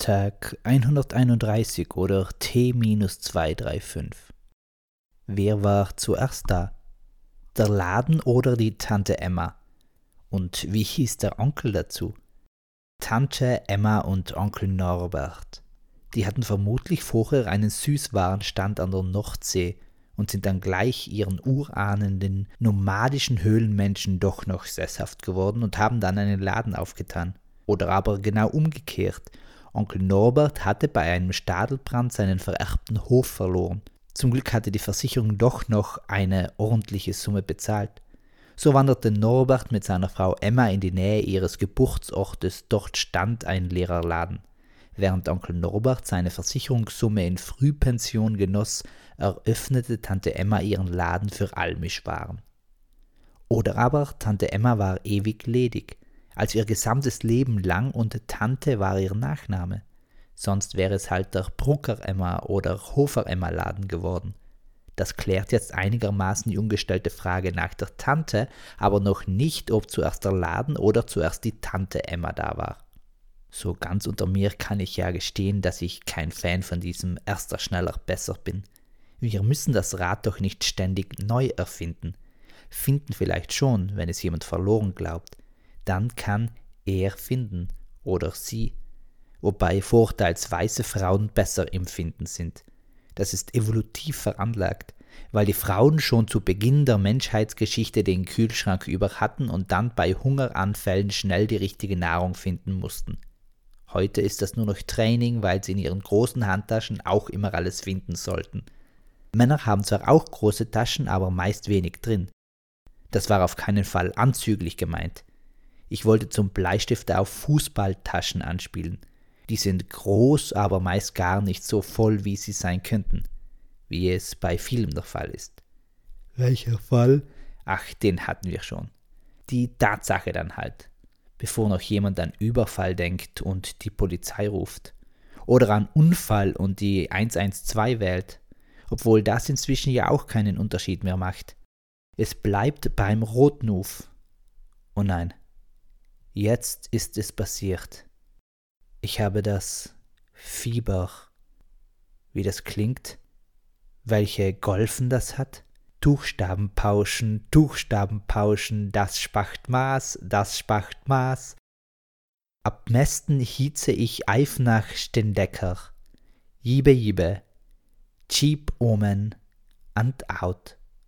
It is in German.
Tag 131 oder T-235. Wer war zuerst da? Der Laden oder die Tante Emma? Und wie hieß der Onkel dazu? Tante Emma und Onkel Norbert. Die hatten vermutlich vorher einen Süßwarenstand an der Nordsee und sind dann gleich ihren urahnenden nomadischen Höhlenmenschen doch noch sesshaft geworden und haben dann einen Laden aufgetan. Oder aber genau umgekehrt Onkel Norbert hatte bei einem Stadelbrand seinen vererbten Hof verloren. Zum Glück hatte die Versicherung doch noch eine ordentliche Summe bezahlt. So wanderte Norbert mit seiner Frau Emma in die Nähe ihres Geburtsortes, dort stand ein leerer Laden. Während Onkel Norbert seine Versicherungssumme in Frühpension genoss, eröffnete Tante Emma ihren Laden für Almischwaren. Oder aber Tante Emma war ewig ledig also ihr gesamtes Leben lang und Tante war ihr Nachname. Sonst wäre es halt der Brucker-Emma oder Hofer-Emma-Laden geworden. Das klärt jetzt einigermaßen die ungestellte Frage nach der Tante, aber noch nicht, ob zuerst der Laden oder zuerst die Tante Emma da war. So ganz unter mir kann ich ja gestehen, dass ich kein Fan von diesem erster schneller besser bin. Wir müssen das Rad doch nicht ständig neu erfinden. Finden vielleicht schon, wenn es jemand verloren glaubt dann kann er finden oder sie, wobei vorteilsweise Frauen besser im Finden sind. Das ist evolutiv veranlagt, weil die Frauen schon zu Beginn der Menschheitsgeschichte den Kühlschrank über hatten und dann bei Hungeranfällen schnell die richtige Nahrung finden mussten. Heute ist das nur noch Training, weil sie in ihren großen Handtaschen auch immer alles finden sollten. Männer haben zwar auch große Taschen, aber meist wenig drin. Das war auf keinen Fall anzüglich gemeint. Ich wollte zum Bleistifte auf Fußballtaschen anspielen. Die sind groß, aber meist gar nicht so voll, wie sie sein könnten, wie es bei vielen der Fall ist. Welcher Fall? Ach, den hatten wir schon. Die Tatsache dann halt, bevor noch jemand an Überfall denkt und die Polizei ruft. Oder an Unfall und die 112 wählt, obwohl das inzwischen ja auch keinen Unterschied mehr macht. Es bleibt beim Rotnuf. Oh nein, Jetzt ist es passiert. Ich habe das Fieber. Wie das klingt? Welche Golfen das hat? Tuchstabenpauschen, Tuchstabenpauschen, das spacht Maß, das spacht Maß. Ab Mesten hieze ich eif nach Stendecker. Jibe, jibe. Cheap Omen and out.